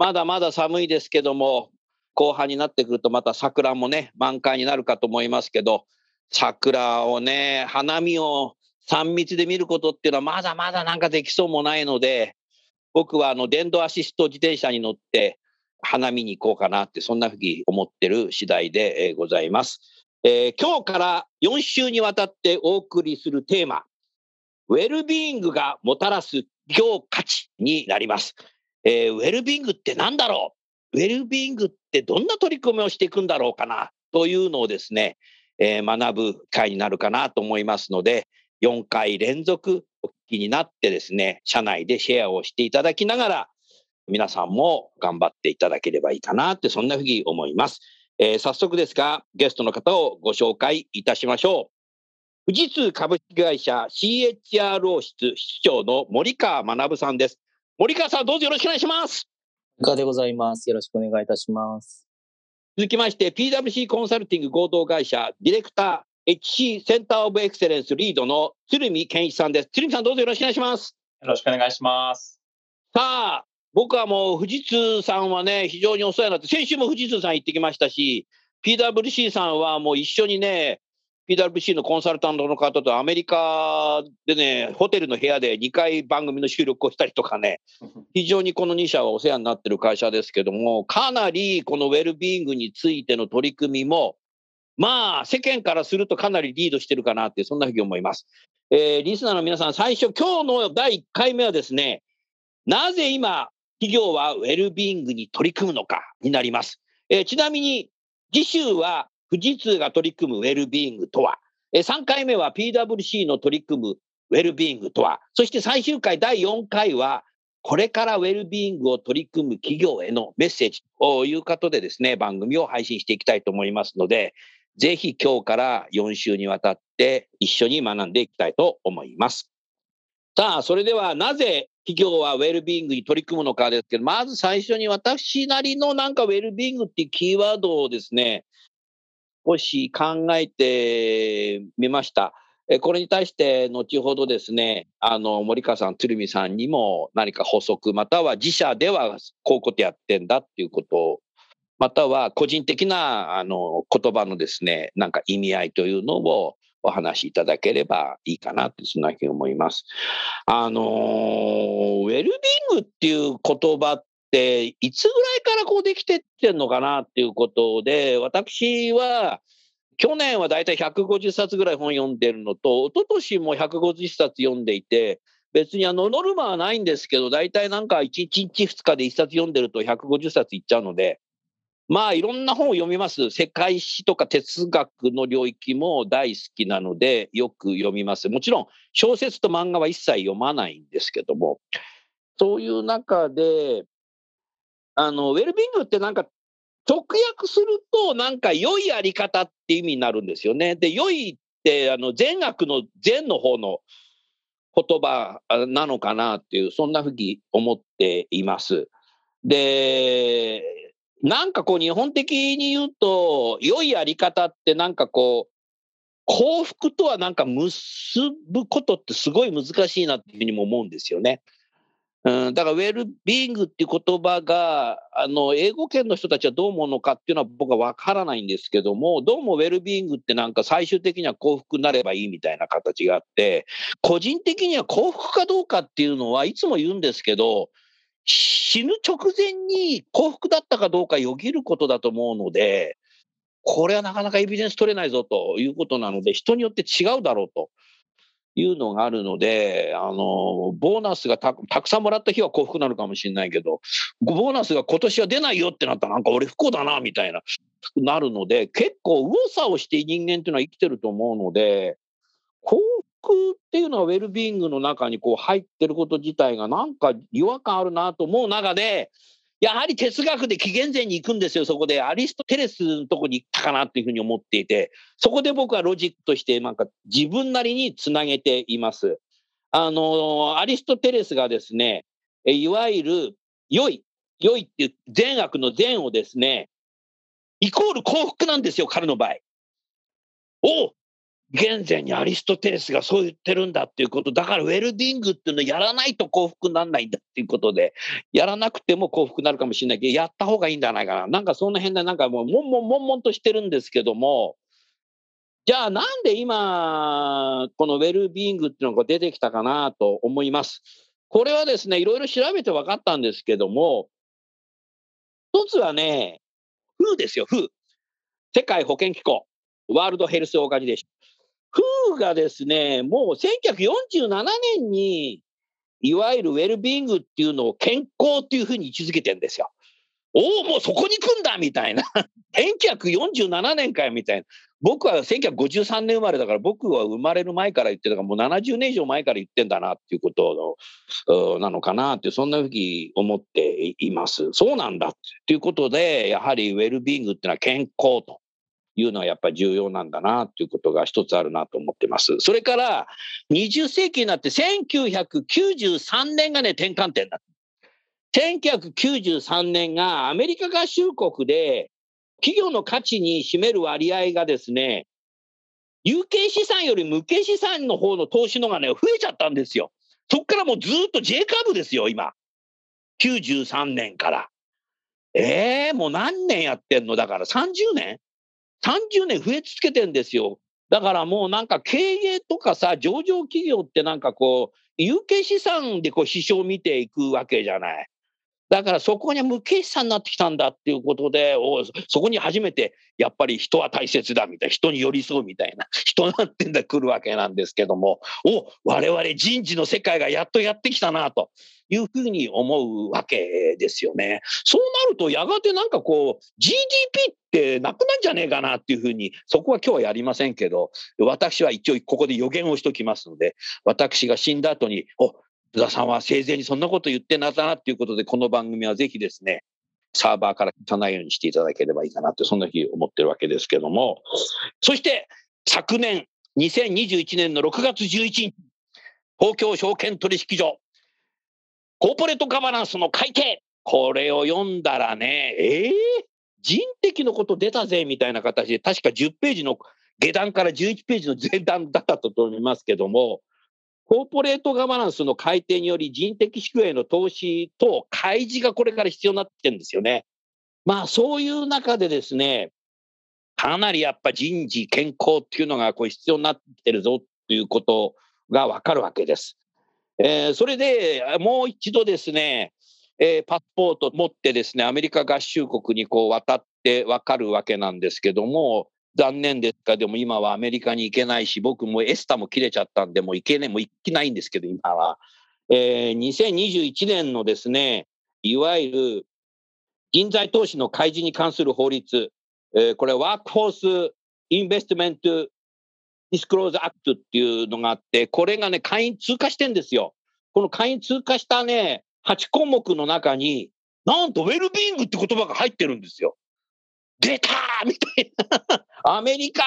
まだまだ寒いですけども、後半になってくるとまた桜もね、満開になるかと思いますけど、桜をね、花見を3密で見ることっていうのはまだまだなんかできそうもないので、僕はあの電動アシスト自転車に乗って花見に行こうかなって、そんなふうに思ってる次第でございます。えー、今日から4週にわたってお送りするテーマ、ウェルビーイングがもたらす業価値になります。えー、ウェルビーイングって何だろう？ウェルビングってどんな取り組みをしていくんだろうかな？というのをですね、えー、学ぶ会になるかなと思いますので、4回連続お聞きになってですね、社内でシェアをしていただきながら、皆さんも頑張っていただければいいかなって、そんなふうに思います。えー、早速ですが、ゲストの方をご紹介いたしましょう。富士通株式会社 CHRO 室室長の森川学さんです。森川さん、どうぞよろしくお願いします。森川でございます。よろしくお願いいたします。続きまして、PWC コンサルティング合同会社、ディレクター、HC センターオブエクセレンスリードの鶴見健一さんです。鶴見さん、どうぞよろしくお願いします。よろしくお願いします。さあ、僕はもう富士通さんはね、非常にお世話になって、先週も富士通さん行ってきましたし、PWC さんはもう一緒にね、PWC のコンサルタントの方とアメリカでね、ホテルの部屋で2回番組の収録をしたりとかね、非常にこの2社はお世話になってる会社ですけども、かなりこのウェルビーイングについての取り組みも、まあ、世間からするとかなりリードしてるかなって、そんなふうに思います。えー、リスナーの皆さん、最初、今日の第1回目はですね、なぜ今、企業はウェルビーイングに取り組むのかになります。えー、ちなみに、次週は富士通が取り組むウェルビーイングとは、3回目は PWC の取り組むウェルビーイングとは、そして最終回第4回は、これからウェルビーイングを取り組む企業へのメッセージということでですね、番組を配信していきたいと思いますので、ぜひ今日から4週にわたって一緒に学んでいきたいと思います。さあ、それではなぜ企業はウェルビーイングに取り組むのかですけど、まず最初に私なりのなんかウェルビーイングっていうキーワードをですね、少し考えてみました。これに対して後ほどですね、あの森川さん、鶴見さんにも何か補足、または自社ではこういうことやってんだっていうことを、または個人的なあの言葉のですね、なんか意味合いというのをお話しいただければいいかなって、そんなふうに思います。あの、ウェルビングっていう言葉っいつぐらいからこうできてってんのかなっていうことで、私は去年はだいたい150冊ぐらい本読んでるのと、一昨年も150冊読んでいて、別にあのノルマはないんですけど、大体なんか1日2日で1冊読んでると150冊いっちゃうので、まあいろんな本を読みます。世界史とか哲学の領域も大好きなので、よく読みます。もちろん小説と漫画は一切読まないんですけども、そういう中で、あの、ウェルビングってなんか、直訳すると、なんか良いやり方って意味になるんですよね。で、良いって、あの、善悪の善の方の言葉なのかなっていう、そんなふうに思っています。で、なんかこう日本的に言うと、良いやり方ってなんかこう、幸福とはなんか結ぶことってすごい難しいなっていうふうにも思うんですよね。うん、だから、ウェルビーイングっていう言葉が、あの、英語圏の人たちはどう思うのかっていうのは僕はわからないんですけども、どうもウェルビーイングってなんか最終的には幸福になればいいみたいな形があって、個人的には幸福かどうかっていうのはいつも言うんですけど、死ぬ直前に幸福だったかどうかよぎることだと思うので、これはなかなかエビデンス取れないぞということなので、人によって違うだろうと。いうのがあるので、あの、ボーナスがたくさんもらった日は幸福なのかもしれないけど、ボーナスが今年は出ないよってなったらなんか俺不幸だな、みたいな、なるので、結構右往左往して人間っていうのは生きてると思うので、幸福っていうのはウェルビーイングの中にこう入ってること自体がなんか違和感あるなと思う中で、やはり哲学で紀元前に行くんですよ、そこで。アリストテレスのとこに行ったかなっていうふうに思っていて、そこで僕はロジックとしてなんか自分なりにつなげています。あの、アリストテレスがですね、いわゆる良い、良いっていう善悪の善をですね、イコール幸福なんですよ、彼の場合。お現在にアリストテレスがそう言ってるんだっていうこと、だからウェルビングっていうのをやらないと幸福にならないんだっていうことで、やらなくても幸福になるかもしれないけど、やった方がいいんじゃないかな。なんかその辺でなんかもう、もんもんもんもんとしてるんですけども、じゃあなんで今、このウェルビーイングっていうのが出てきたかなと思います。これはですね、いろいろ調べて分かったんですけども、一つはね、WHO ですよ、WHO。世界保健機構、 World Health Organization。フーがですね、もう1947年に、いわゆるウェルビーイングっていうのを健康っていうふうに位置づけてるんですよ。おお、もうそこに来んだみたいな。1947年かよみたいな。僕は1953年生まれだから、僕は生まれる前から言ってたから、もう70年以上前から言ってんだなっていうことのなのかなって、そんなふうに思っています。そうなんだっていうことで、やはりウェルビーイングっていうのは健康というのはやっぱり重要なんだなということが一つあるなと思ってます。それから20世紀になって1993年がね転換点だ。1993年がアメリカ合衆国で企業の価値に占める割合がですね、有形資産より無形資産の方の投資のがね、増えちゃったんですよ。そこからもうずっと J 株ですよ、今。93年から。ええー、もう何年やってんの？だから30年30年増え続けてんですよ。だからもうなんか経営とかさ、上場企業ってなんかこう、有形資産でこう支障を見ていくわけじゃない。だからそこに無形資産になってきたんだっていうことで、おそこに初めてやっぱり人は大切だみたいな、人に寄り添うみたいな、人なんてんだ来るわけなんですけども、お我々人事の世界がやっとやってきたなというふうに思うわけですよね。そうなるとやがてなんかこう GDP ってなくなんじゃねえかなっていうふうに、そこは今日はやりませんけど、私は一応ここで予言をしときますので、私が死んだ後に、お津田さんは生前にそんなこと言ってなさなっていうことで、この番組はぜひですね、サーバーから消さないようにしていただければいいかなって、そんなふうに思ってるわけですけども、そして昨年、2021年の6月11日、東京証券取引所、コーポレートガバナンスの改定、これを読んだらね、えー、人的のこと出たぜみたいな形で、確か10ページの下段から11ページの前段だったと思いますけども、コーポレートガバナンスの改定により人的宿への投資と開示がこれから必要になってるんですよね。まあそういう中でですね、かなりやっぱ人事、健康っていうのがこう必要になってるぞということがわかるわけです。えー、それでもう一度ですね、えー、パスポート持ってですね、アメリカ合衆国にこう渡ってわかるわけなんですけども、残念ですか、でも今はアメリカに行けないし、僕もエスタも切れちゃったんで、もう行けねもう行けないんですけど、今は。えー、2021年のですね、いわゆる人材投資の開示に関する法律、えー、これ Workforce Investment Disclosure Act っていうのがあって、これがね、下院通過してんですよ。この下院通過したね、8項目の中に、なんとウェルビーイングって言葉が入ってるんですよ。出たーみたいな。アメリカ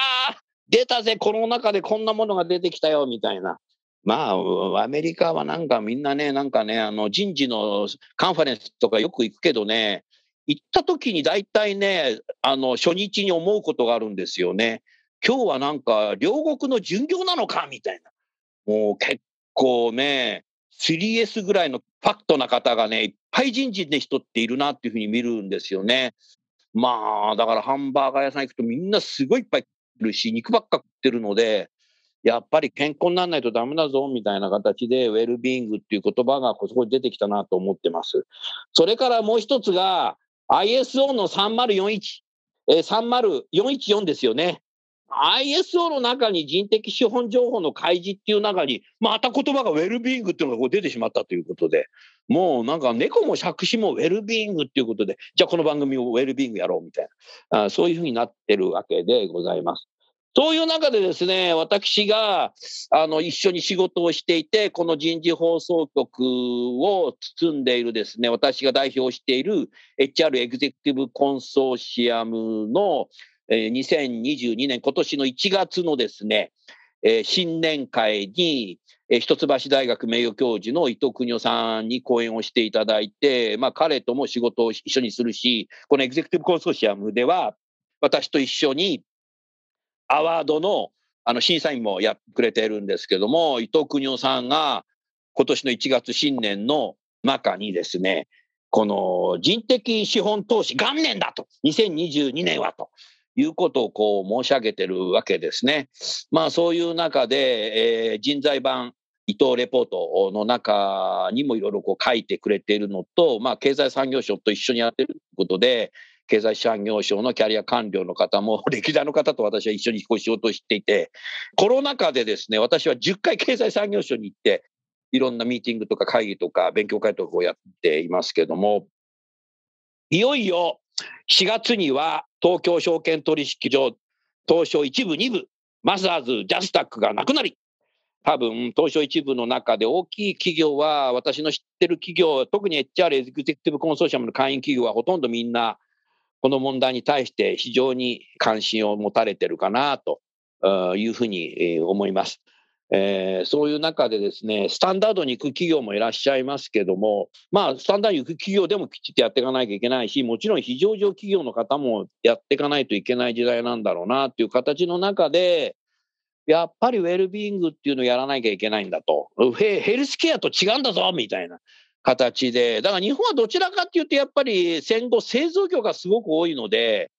出たぜこの中でこんなものが出てきたよみたいな。まあ、アメリカはなんかみんなね、なんかね、あの人事のカンファレンスとかよく行くけどね、行った時に大体ね、あの初日に思うことがあるんですよね。今日はなんか両国の巡業なのかみたいな。もう結構ね、3S ぐらいのファクトな方がね、いっぱい人事の人っているなっていうふうに見るんですよね。まあ、だからハンバーガー屋さん行くとみんなすごいいっぱいいるし、肉ばっか食ってるので、やっぱり健康にならないとダメだぞ、みたいな形で、ウェルビーングっていう言葉がそこに出てきたなと思ってます。それからもう一つが、ISO の3041。えー、30414ですよね。ISO の中に人的資本情報の開示っていう中に、また言葉がウェルビーングっていうのがこう出てしまったということで、もうなんか猫も借子もウェルビーングっていうことで、じゃあこの番組をウェルビーイングやろうみたいな、あそういうふうになってるわけでございます。そういう中でですね、私があの一緒に仕事をしていて、この人事放送局を包んでいるですね、私が代表している HR エグゼクティブコンソーシアムの2022年、今年の1月のですね、新年会に、一橋大学名誉教授の伊藤邦夫さんに講演をしていただいて、まあ、彼とも仕事を一緒にするし、このエグゼクティブコンソーシアムでは、私と一緒にアワードのあの審査員もやってくれてるんですけども、伊藤邦夫さんが今年の1月新年の中にですね、この人的資本投資元年だと、2022年はと。いうことをこう申し上げてるわけですね。まあそういう中で、えー、人材版伊藤レポートの中にもいろいろこう書いてくれているのと、まあ経済産業省と一緒にやってることで、経済産業省のキャリア官僚の方も、歴代の方と私は一緒に仕事をしていて、コロナ禍でですね、私は10回経済産業省に行って、いろんなミーティングとか会議とか勉強会とかをやっていますけども、いよいよ4月には東京証券取引所東証一部、二部、マザーズ、ジャスタックがなくなり、多分、東証一部の中で大きい企業は、私の知ってる企業、特に HR エグゼクティブコンソーシアムの会員企業はほとんどみんな、この問題に対して非常に関心を持たれてるかなというふうに思います。えー、そういう中でですね、スタンダードに行く企業もいらっしゃいますけども、まあ、スタンダードに行く企業でもきちっとやっていかなきゃいけないし、もちろん非常上企業の方もやっていかないといけない時代なんだろうなっていう形の中で、やっぱりウェルビーイングっていうのをやらなきゃいけないんだと。ヘルスケアと違うんだぞみたいな形で。だから日本はどちらかっていうと、やっぱり戦後製造業がすごく多いので、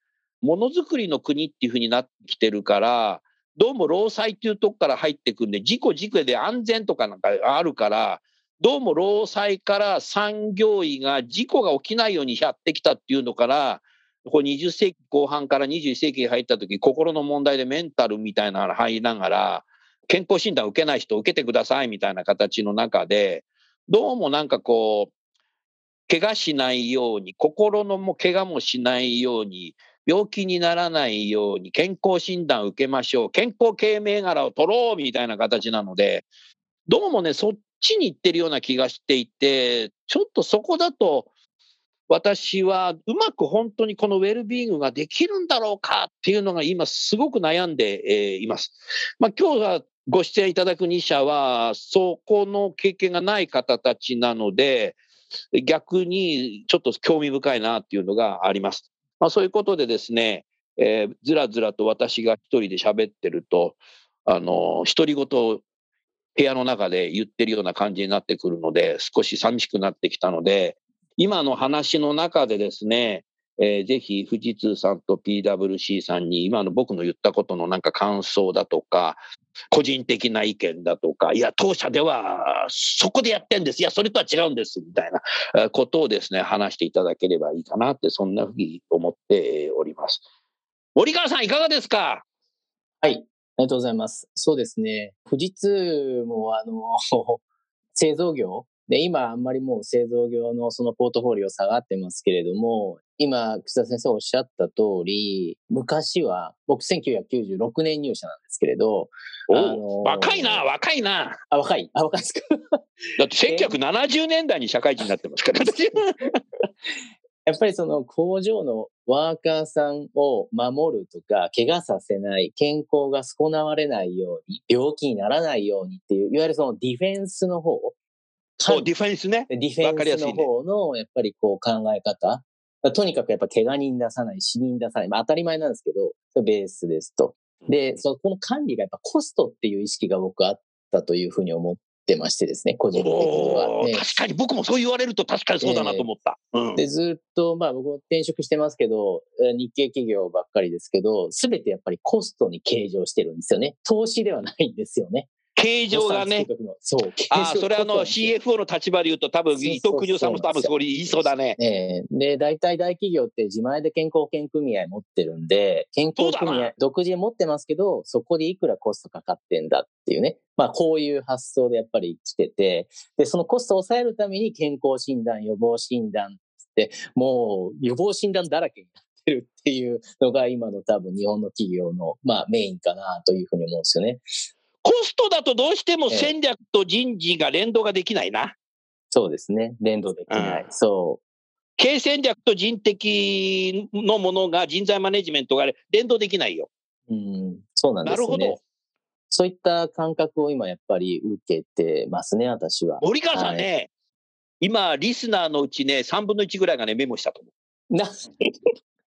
ものづくりの国っていうふうになってきてるから、どうも労災っていうとこから入ってくるんで、事故事故で安全とかなんかあるから、どうも労災から産業医が事故が起きないようにやってきたっていうのから、これ20世紀後半から21世紀に入った時、心の問題でメンタルみたいなのが入りながら、健康診断受けない人受けてくださいみたいな形の中で、どうもなんかこう、怪我しないように、心のも怪我もしないように、病気にならないように健康診断を受けましょう、健康系銘柄を取ろうみたいな形なので、どうもね、そっちに行ってるような気がしていて、ちょっとそこだと、私はうまく本当にこのウェルビーイングができるんだろうかっていうのが今すごく悩んでいます。まあ、今日はご出演いただく2社は、そこの経験がない方たちなので、逆にちょっと興味深いなっていうのがあります。まあ、そういうことでですね、えー、ずらずらと私が一人で喋ってると、あの、独り言を部屋の中で言ってるような感じになってくるので、少し寂しくなってきたので、今の話の中でですね、えー、ぜひ富士通さんと PWC さんに今の僕の言ったことのなんか感想だとか、個人的な意見だとか、いや、当社ではそこでやってんです。いや、それとは違うんです。みたいなことをですね、話していただければいいかなって、そんなふうに思っております。森川さん、いかがですか？はい、ありがとうございます。そうですね。富士通も、あの、製造業で、今あんまりもう製造業のそのポートフォリオ下がってますけれども、今、楠田先生おっしゃった通り、昔は、僕1996年入社なんですけれど、あのー、若いな、若いな。あ、若い。あ、若いですか？だって1970年代に社会人になってますから、やっぱりその工場のワーカーさんを守るとか、怪我させない、健康が損なわれないように、病気にならないようにっていう、いわゆるそのディフェンスの方、そう、ディフェンスね。ディフェンスの方の、やっぱりこう考え方。とにかくやっぱ怪我人出さない、死人出さない。まあ当たり前なんですけど、ベースですと。で、そこの管理がやっぱコストっていう意識が僕あったというふうに思ってましてですね、個人的には、ね。確かに僕もそう言われると確かにそうだなと思った。えーうん、で、ずっと、まあ僕も転職してますけど、日系企業ばっかりですけど、すべてやっぱりコストに計上してるんですよね。投資ではないんですよね。形状がね。そう。ああ、それあの CFO の立場で言うと多分伊藤邦夫さんも多分そこに言いそうだね。ええで、大体大企業って自前で健康保険組合持ってるんで、健康組合独自で持ってますけど、そこでいくらコストかかってんだっていうね。まあこういう発想でやっぱり来てて、で、そのコストを抑えるために健康診断、予防診断って、もう予防診断だらけになってるっていうのが今の多分日本の企業の、まあ、メインかなというふうに思うんですよね。コストだとどうしても戦略と人事が連動ができないな。そうですね。連動できない。うん、そう。経営戦略と人的のものが人材マネジメントが連動できないよ。うん、そうなんですね。なるほど。そういった感覚を今やっぱり受けてますね、私は。森川さんね、はい、今、リスナーのうちね、3分の1ぐらいがね、メモしたと思う。な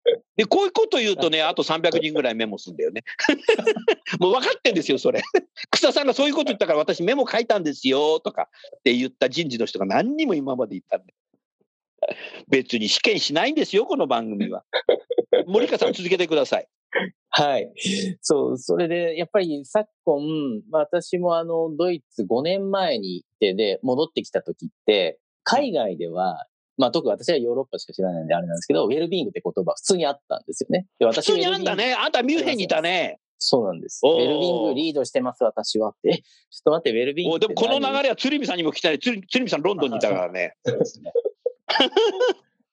で、こういうこと言うとね、あと300人ぐらいメモすんだよね。もう分かってんですよ、それ。草さんがそういうこと言ったから私メモ書いたんですよ、とかって言った人事の人が何人も今まで言ったんで。別に試験しないんですよ、この番組は。森川さん続けてください。はい。そう、それで、やっぱり昨今、私もあの、ドイツ5年前に行ってで、戻ってきた時って、海外ではまあ、特に私はヨーロッパしか知らないんであれなんですけど、ウェルビーイングって言葉普通にあったんですよね。で私普通にあんだね。あんたミュンヘンにいたね。そうなんです。ウェルビーイングリードしてます、私はって。ちょっと待って、ウェルビーイングでもこの流れは鶴見さんにも来たね。鶴見さんロンドンにいたからね。そうですね。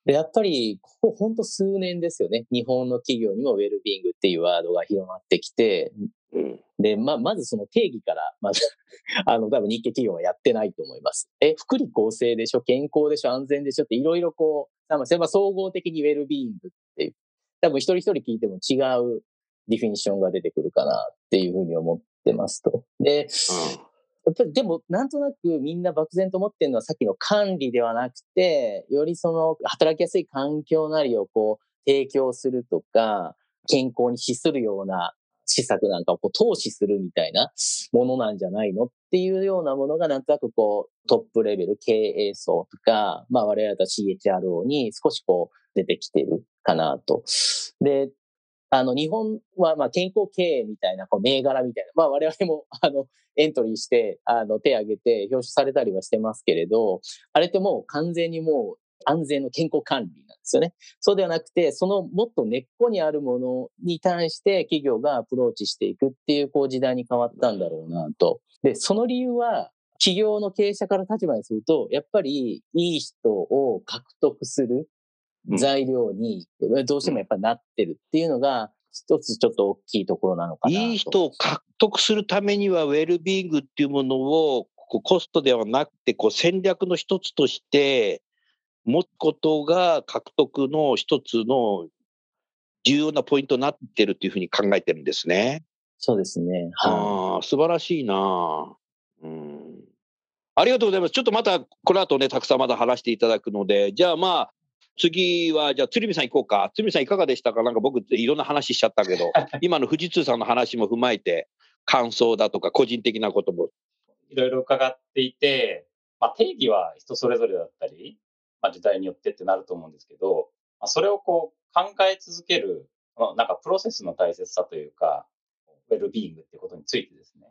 で、やっぱり、ここ本当数年ですよね。日本の企業にもウェルビーイングっていうワードが広まってきて、うん、で、ま、まずその定義から、まず あの、多分日系企業はやってないと思います。え、福利厚生でしょ健康でしょ安全でしょっていろいろこう、多分総合的にウェルビーイングっていう、多分一人一人聞いても違うディフィニッションが出てくるかなっていうふうに思ってますと。で、うんやっぱりでも、なんとなくみんな漠然と思ってるのはさっきの管理ではなくて、よりその働きやすい環境なりをこう提供するとか、健康に資するような施策なんかをこう投資するみたいなものなんじゃないのっていうようなものがなんとなくこうトップレベル経営層とか、まあ我々だと CHRO に少しこう出てきてるかなと。で、あの日本はまあ健康経営みたいなこう銘柄みたいな、まあ我々もあのエントリーしてあの手挙げて表彰されたりはしてますけれど、あれってもう完全にもう安全の健康管理なんですよね。そうではなくて、そのもっと根っこにあるものに対して企業がアプローチしていくっていうこう時代に変わったんだろうなと。で、その理由は、企業の経営者から立場にすると、やっぱりいい人を獲得する材料にどうしてもやっぱりなってるっていうのが、一つちょっと大きいところなのかないい人を獲得するためには、ウェルビーイングっていうものをコストではなくて、こう戦略の一つとして持つことが獲得の一つの重要なポイントになってるっていうふうに考えてるんですね。そうですね。はい、あ素晴らしいな、うん。ありがとうございます。ちょっとまたこの後ね、たくさんまだ話していただくので、じゃあまあ、次は、じゃあ、鶴見さん行こうか。鶴見さんいかがでしたか？なんか僕、いろんな話しちゃったけど、今の富士通さんの話も踏まえて、感想だとか、個人的なことも。いろいろ伺っていて、まあ、定義は人それぞれだったり、まあ、時代によってってなると思うんですけど、まあ、それをこう考え続ける、なんかプロセスの大切さというか、ウェルビーイングってことについてですね。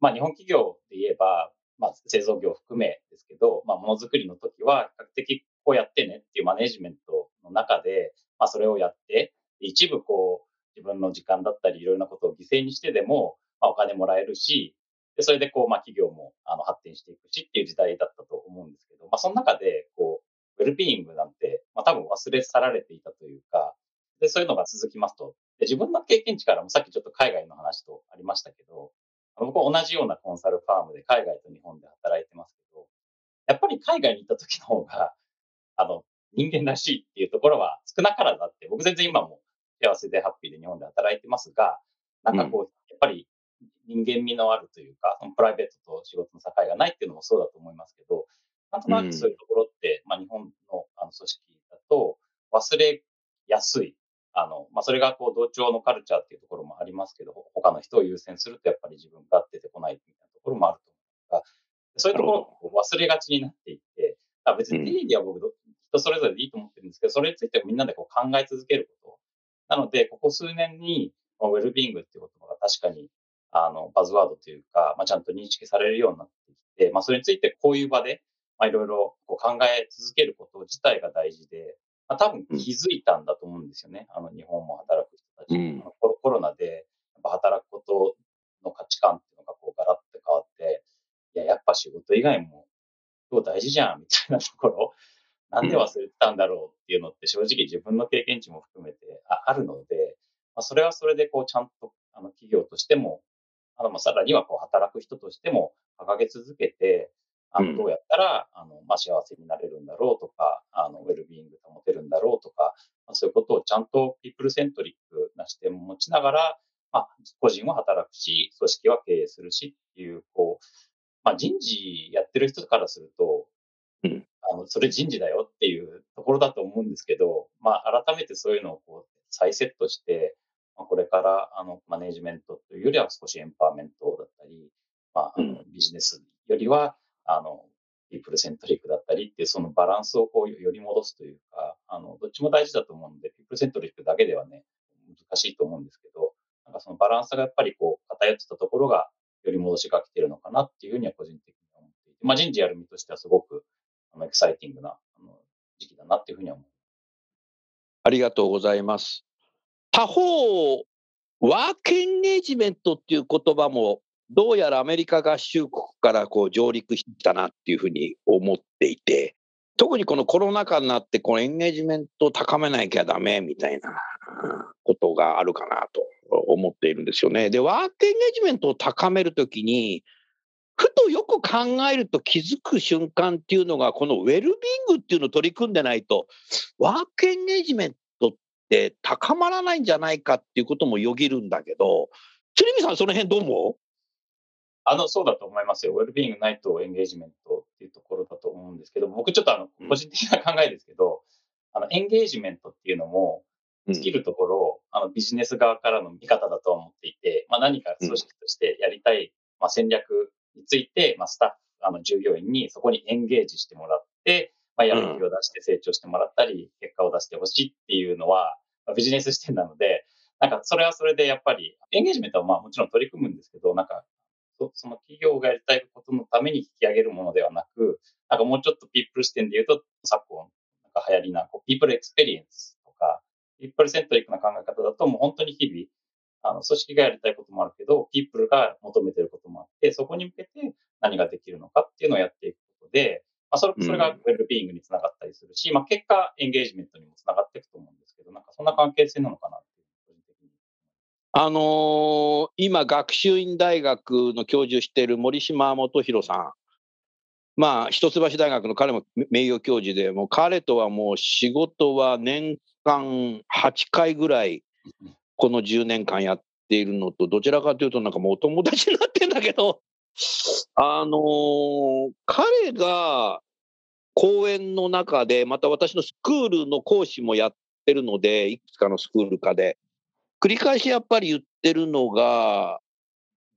まあ、日本企業で言えば、まあ、製造業含めですけど、まあ、ものづくりの時は、比較的こうやってねっていうマネジメントの中で、まあ、それをやって、一部こう、自分の時間だったり、いろいろなことを犠牲にしてでも、まあ、お金もらえるし、でそれでこう、まあ、企業もあの発展していくしっていう時代だったと思うんですけど、まあ、その中で、こう、ウェルビーイングなんて、まあ、多分忘れ去られていたというか、で、そういうのが続きますと、で自分の経験値からもさっきちょっと海外の話とありましたけど、僕は同じようなコンサルファームで海外と日本で働いてますけど、やっぱり海外に行った時の方が、あの、人間らしいっていうところは少なからずあって、僕全然今も幸せでハッピーで日本で働いてますが、なんかこう、やっぱり人間味のあるというか、そのプライベートと仕事の境がないっていうのもそうだと思いますけど、なんとなくそういうところって、うん、まあ、日本のあの組織だと忘れやすい。あの、まあ、それがこう同調のカルチャーっていうところもありますけど、他の人を優先するとやっぱり自分が出てこないみたいなところもあると思うが、そういうところを忘れがちになっていって、別に定義は僕、人それぞれでいいと思ってるんですけど、それについてみんなでこう考え続けること。なので、ここ数年に、ウェルビーイングっていう言葉が確かにあの、バズワードというか、まあ、ちゃんと認識されるようになってきて、まあ、それについてこういう場で、まあ、いろいろこう考え続けること自体が大事で、まあ、多分気づいたんだと思うんですよね。あの、日本も働く人たち。うんコロコロナで、やっぱ働くことの価値観っていうのがこうガラッと変わって、いや、やっぱ仕事以外も今日大事じゃん、みたいなところ、なんで忘れてたんだろうっていうのって正直自分の経験値も含めてああるので、まあ、それはそれでこうちゃんとあの企業としても、あのまあさらにはこう働く人としても掲げ続けて、あうん。のどうやったらあの、まあ、幸せになれるんだろうとか、あのウェルビーイング保てるんだろうとか、まあ、そういうことをちゃんとピープルセントリックな視点を持ちながら、まあ、個人は働くし、組織は経営するしっていう、こう、まあ、人事やってる人からすると、うん。あの、それ人事だよっていうところだと思うんですけど、まあ、改めてそういうのをこう再セットして、まあ、これからあのマネジメントというよりは少しエンパワーメントだったり、まあ、あのビジネスよりは、あの、ピープルセントリックだったりっていう、そのバランスをこう、より戻すというか、あの、どっちも大事だと思うので、ピープルセントリックだけではね、難しいと思うんですけど、なんかそのバランスがやっぱりこう、偏ってたところが、より戻しが来てるのかなっていうふうには個人的に思っていて、まあ人事やる身としてはすごく、あの、エキサイティングな、あの、時期だなっていうふうには思う。ありがとうございます。他方、ワークエンゲージメントっていう言葉も、どうやらアメリカ合衆国からこう上陸したなっていうふうに思っていて、特にこのコロナ禍になって、このエンゲージメントを高めなきゃダメみたいなことがあるかなと思っているんですよね。で、ワークエンゲージメントを高めるときに、ふとよく考えると気づく瞬間っていうのが、このウェルビングっていうのを取り組んでないと、ワークエンゲージメントって高まらないんじゃないかっていうこともよぎるんだけど、鶴見さん、その辺どう思う？あの、そうだと思いますよ。ウェルビーイングないとエンゲージメントっていうところだと思うんですけど、僕ちょっとあのうん、個人的な考えですけど、あの、エンゲージメントっていうのも、う尽きるところ、あの、ビジネス側からの見方だと思っていて、まあ何か組織としてやりたい、まあ戦略について、まあスタッフ、あの、従業員にそこにエンゲージしてもらって、まあやる気を出して成長してもらったり、結果を出してほしいっていうのは、まあビジネス視点なので、なんかそれはそれでやっぱり、エンゲージメントはまあもちろん取り組むんですけど、なんか、そその企業がやりたいことのために引き上げるものではなく、なんかもうちょっと people 視点で言うと、昨今、なんか流行りな、こう people experience とか、 people centric な考え方だと、もう本当に日々、あの、組織がやりたいこともあるけど、 people が求めてることもあって、そこに向けて何ができるのかっていうのをやっていくことで、まあ、それ、それがウェルビーイングにつながったりするし、まあ、結果、エンゲージメントにもつながっていくと思うんですけど、なんかそんな関係性なのかな。あのー今、学習院大学の教授している守島基博さん。まあ、一橋大学の彼も名誉教授で、もう彼とはもう仕事は年間8回ぐらい、この10年間やっているのと、どちらかというと、なんかもうお友達になってるんだけど、あのー彼が講演の中で、また私のスクールの講師もやってるので、いくつかのスクール化で、繰り返しやっぱり言ってるのが、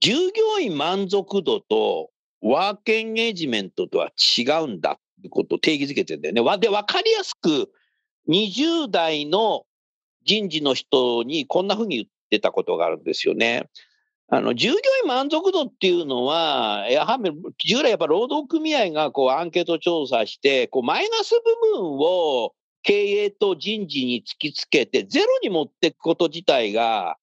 従業員満足度とワークエンゲージメントとは違うんだってことを定義づけてるんだよね。わで、わかりやすく、20代の人事の人にこんなふうに言ってたことがあるんですよね。あの、従業員満足度っていうのは、やはり従来やっぱ労働組合がこうアンケート調査して、こうマイナス部分を経営と人事に突きつけてゼロに持っていくこと自体が、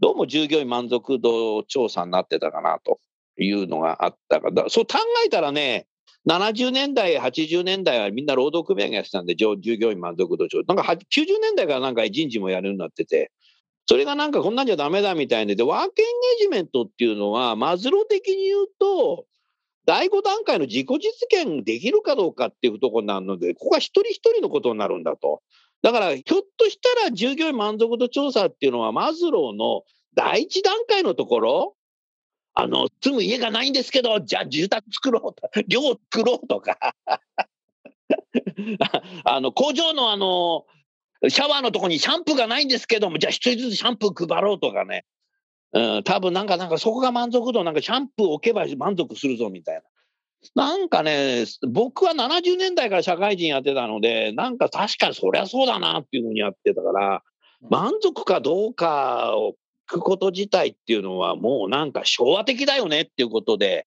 どうも従業員満足度調査になってたかなというのがあったから、そう考えたらね、70年代、80年代はみんな労働組合がやってたんで、従業員満足度調査。なんか90年代からなんか人事もやるようになってて、それがなんかこんなんじゃダメだみたいで、で、ワークエンゲージメントっていうのは、マズロ的に言うと、第5段階の自己実現できるかどうかっていうところなので、ここは一人一人のことになるんだと。だから、ひょっとしたら従業員満足度調査っていうのは、マズローの第一段階のところ、あの、住む家がないんですけど、じゃあ住宅作ろうと、寮作ろうとか、あの、工場のあの、シャワーのとこにシャンプーがないんですけども、じゃあ一人ずつシャンプー配ろうとかね。うん、多分なんか、なんかそこが満足度、なんかシャンプー置けば満足するぞみたいな。なんかね、僕は70年代から社会人やってたので、なんか確かにそりゃそうだなっていうふうにやってたから、満足かどうかをくこと自体っていうのはもうなんか昭和的だよねっていうことで、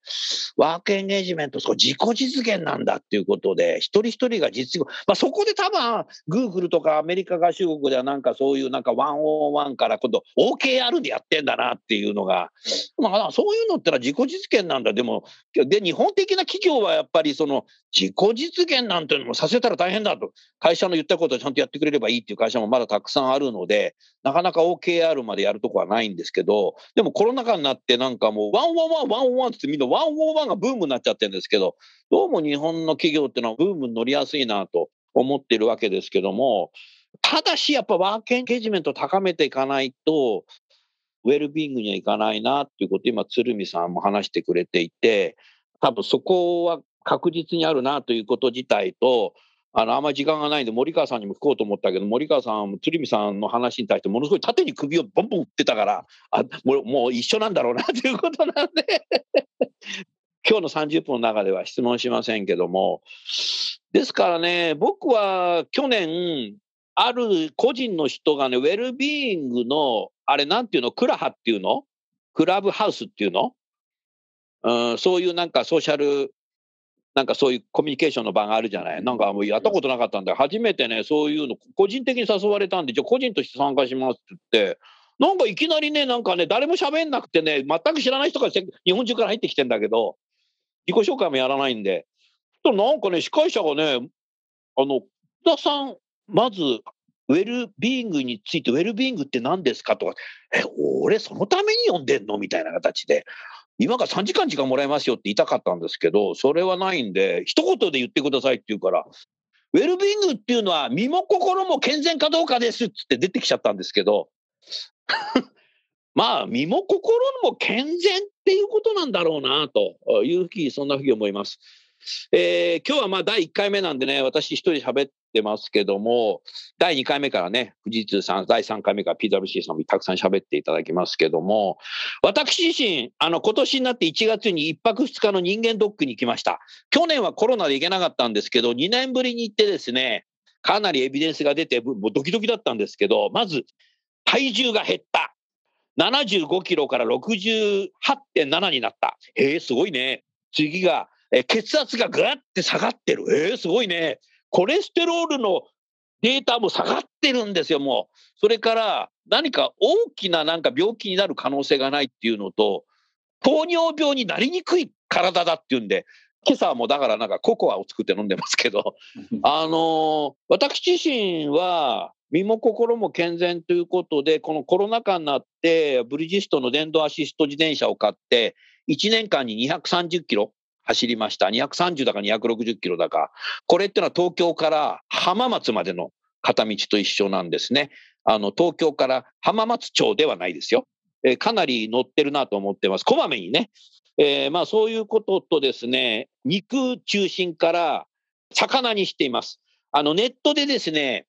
ワークエンゲージメント、そ自己実現なんだっていうことで、一人一人が実現、まあ、そこで多分、グーグルとかアメリカ合衆国ではなんかそういうなんかワンオンワンから今度 OKR でやってんだなっていうのが、まあ、そういうのってのは自己実現なんだ。でも、で、日本的な企業はやっぱりその自己実現なんていうのもさせたら大変だと。会社の言ったことをちゃんとやってくれればいいっていう会社もまだたくさんあるので、なかなか OKR までやるとこはないないんですけど、でもコロナ禍になってなんかもう one on one one on one ってみんな one on one がブームになっちゃってるんですけど、どうも日本の企業っていうのはブームに乗りやすいなと思ってるわけですけども、ただしやっぱワークエンゲージメントを高めていかないと、ウェルビーイングにはいかないなっていうこと今、鶴見さんも話してくれていて、多分そこは確実にあるなということ自体と、あの、あんまり時間がないんで、森川さんにも聞こうと思ったけど、森川さんも鶴見さんの話に対してものすごい縦に首をボンボン打ってたから、あ、もうもう一緒なんだろうなということなんで。今日の30分の中では質問しませんけども、ですからね、僕は去年、ある個人の人がね、ウェルビーイングの、あれなんていうの、クラハっていうの？クラブハウスっていうの？うん、そういうなんかソーシャルなんかそういうコミュニケーションの場があるじゃない。なんかもうやったことなかったんで、初めてね、そういうの、個人的に誘われたんで、じゃあ個人として参加しますって言って、なんかいきなりね、なんかね、誰も喋んなくてね、全く知らない人が日本中から入ってきてんだけど、自己紹介もやらないんで、となんかね、司会者がね、あの、田さん、まず、ウェルビーイングについて、ウェルビーイングって何ですか？とか、え、俺そのために呼んでんの？みたいな形で、今から3時間時間もらえますよって言いたかったんですけど、それはないんで、一言で言ってくださいって言うから、ウェルビーングっていうのは身も心も健全かどうかですって出てきちゃったんですけど、まあ、身も心も健全っていうことなんだろうな、というふうに、そんなふうに思います。えー、今日はまあ第1回目なんでね、私一人喋ってますけども、第2回目からね、富士通さん、第3回目から PWC さんもたくさん喋っていただきますけども、私自身、あの、今年になって1月に1泊2日の人間ドックに行きました。去年はコロナで行けなかったんですけど、2年ぶりに行ってですね、かなりエビデンスが出て、もうドキドキだったんですけど、まず、体重が減った。75キロから68.7になった。えー、すごいね。次がえ血圧がぐわって下がってる。えー、すごいね。コレステロールのデータも下がってるんですよ、もう。それから何か大きななんか病気になる可能性がないっていうのと、糖尿病になりにくい体だっていうんで、今朝もだからなんかココアを作って飲んでますけど、あのー、私自身は身も心も健全ということで、このコロナ禍になって、ブリヂストンの電動アシスト自転車を買って、1年間に230キロ、走りました。230だか260キロだか。これってのは東京から浜松までの片道と一緒なんですね。あの、東京から浜松町ではないですよ。えー、かなり乗ってるなと思ってます。こまめにね。えー、まあそういうこととですね、肉中心から魚にしています。あの、ネットでですね、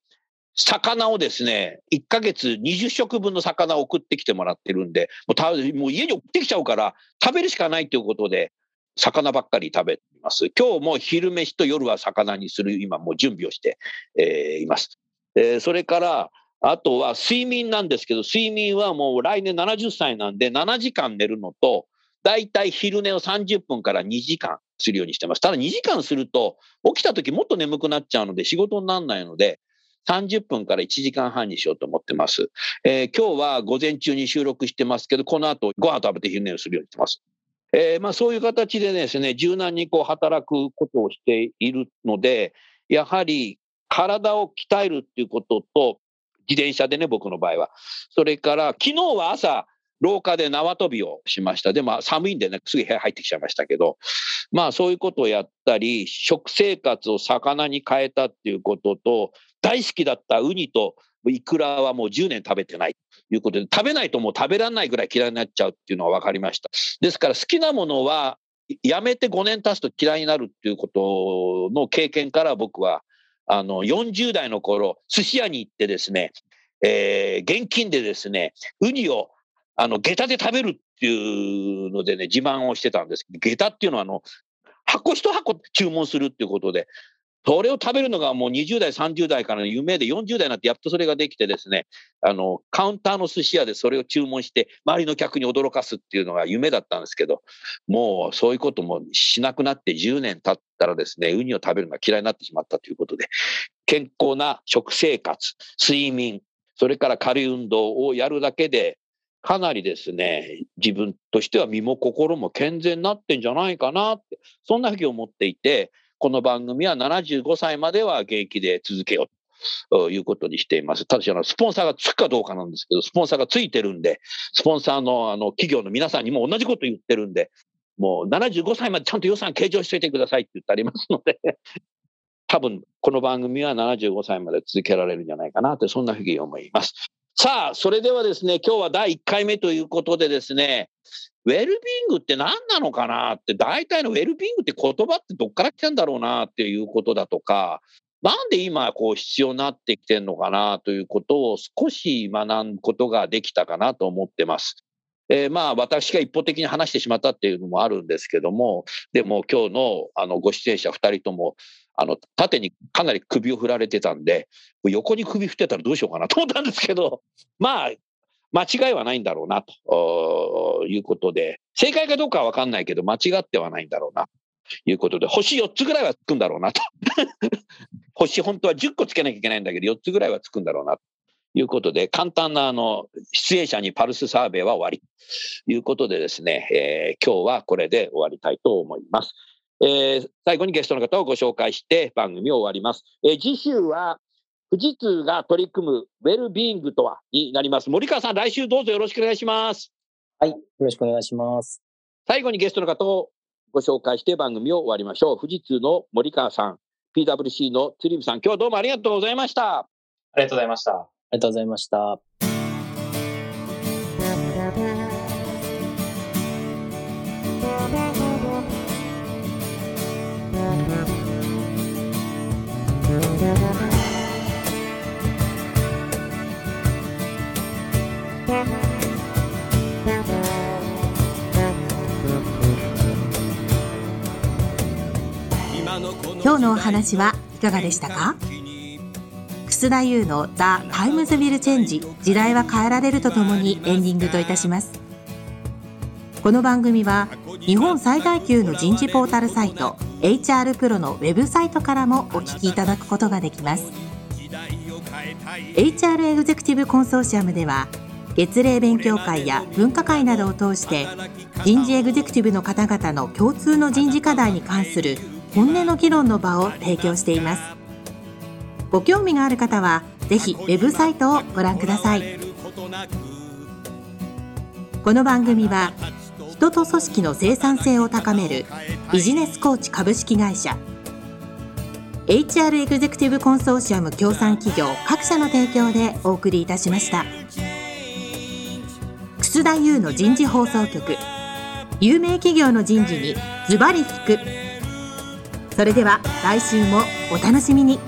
魚をですね、1ヶ月20食分の魚を送ってきてもらってるんで、もうたもう家に送ってきちゃうから、食べるしかないということで、魚ばっかり食べています。今日も昼飯と夜は魚にする、今もう準備をして、えー、います。えー、それから、あとは睡眠なんですけど、睡眠はもう来年70歳なんで、7時間寝るのと、だいたい昼寝を30分から2時間するようにしてます。ただ2時間すると、起きた時もっと眠くなっちゃうので、仕事にならないので、30分から1時間半にしようと思ってます。えー、今日は午前中に収録してますけど、この後ご飯食べて昼寝をするようにしてます。えー、まあ、そういう形でですね、柔軟にこう働くことをしているので、やはり体を鍛えるっていうことと、自転車でね、僕の場合は。それから、昨日は朝、廊下で縄跳びをしました。でも寒いんでね、すぐ部屋入ってきちゃいましたけど、まあそういうことをやったり、食生活を魚に変えたっていうことと、大好きだったウニとイクラはもう10年食べてないということで、食べないともう食べられないぐらい嫌いになっちゃうっていうのは分かりました。ですから好きなものはやめて5年経つと嫌いになるっていうことの経験から僕は、あの、40代の頃、寿司屋に行ってですね、えー、現金でですね、ウニを、あの、下駄で食べるっていうのでね、自慢をしてたんです。下駄っていうのは、あの、箱一箱注文するっていうことで、それを食べるのがもう20代、30代からの夢で、40代になってやっとそれができてですね、あの、カウンターの寿司屋でそれを注文して、周りの客に驚かすっていうのが夢だったんですけど、もうそういうこともしなくなって10年経ったらですね、ウニを食べるのが嫌いになってしまったということで、健康な食生活、睡眠、それから軽い運動をやるだけで、かなりですね、自分としては身も心も健全になってんじゃないかなって、そんなふうに思っていて、この番組は75歳までは現役で続けようということにしています。ただし、スポンサーがつくかどうかなんですけど、スポンサーがついてるんで、スポンサーのあの企業の皆さんにも同じこと言ってるんで、もう75歳までちゃんと予算計上しといてくださいって言ってありますので 多分この番組は75歳まで続けられるんじゃないかなって、そんなふうに思います。さあ、それではですね、今日は第1回目ということでですね、ウェルビーングって何なのかなって、大体のウェルビーングって言葉ってどっから来たんだろうなっていうことだとか、なんで今こう必要になってきてるのかなということを少し学ぶことができたかなと思ってます。えー、まあ私が一方的に話してしまったっていうのもあるんですけども、でも今日のあのご出演者2人とも、あの縦にかなり首を振られてたんで、横に首振ってたらどうしようかなと思ったんですけど、まあ間違いはないんだろうなと。いうことで、正解かどうかは分かんないけど、間違ってはないんだろうな。ということで、星4つぐらいはつくんだろうなと。星本当は10個つけなきゃいけないんだけど、4つぐらいはつくんだろうなと。いうことで、簡単なあの出演者にパルスサーベイは終わり。ということでですね、えー、今日はこれで終わりたいと思います。えー、最後にゲストの方をご紹介して番組を終わります。えー、次週は富士通が取り組むウェルビーイングとはになります。森川さん、来週どうぞよろしくお願いします。はい、よろしくお願いします。最後にゲストの方をご紹介して番組を終わりましょう。富士通の森川さん、PWC の鶴見さん、今日はどうもありがとうございました。ありがとうございました。ありがとうございました。今日のお話はいかがでしたか？楠田優の The Times Will Change 時代は変えられるとともにエンディングといたします。この番組は日本最大級の人事ポータルサイト HR プロのウェブサイトからもお聞きいただくことができます。HR エグゼクティブコンソーシアムでは月例勉強会や分科会などを通して人事エグゼクティブの方々の共通の人事課題に関する本音の議論の場を提供しています。ご興味がある方はぜひウェブサイトをご覧ください。この番組は人と組織の生産性を高めるビジネスコーチ株式会社 HR エグゼクティブコンソーシアム協賛企業各社の提供でお送りいたしました。楠田優の人事放送局。有名企業の人事にズバリ聞く。それでは来週もお楽しみに。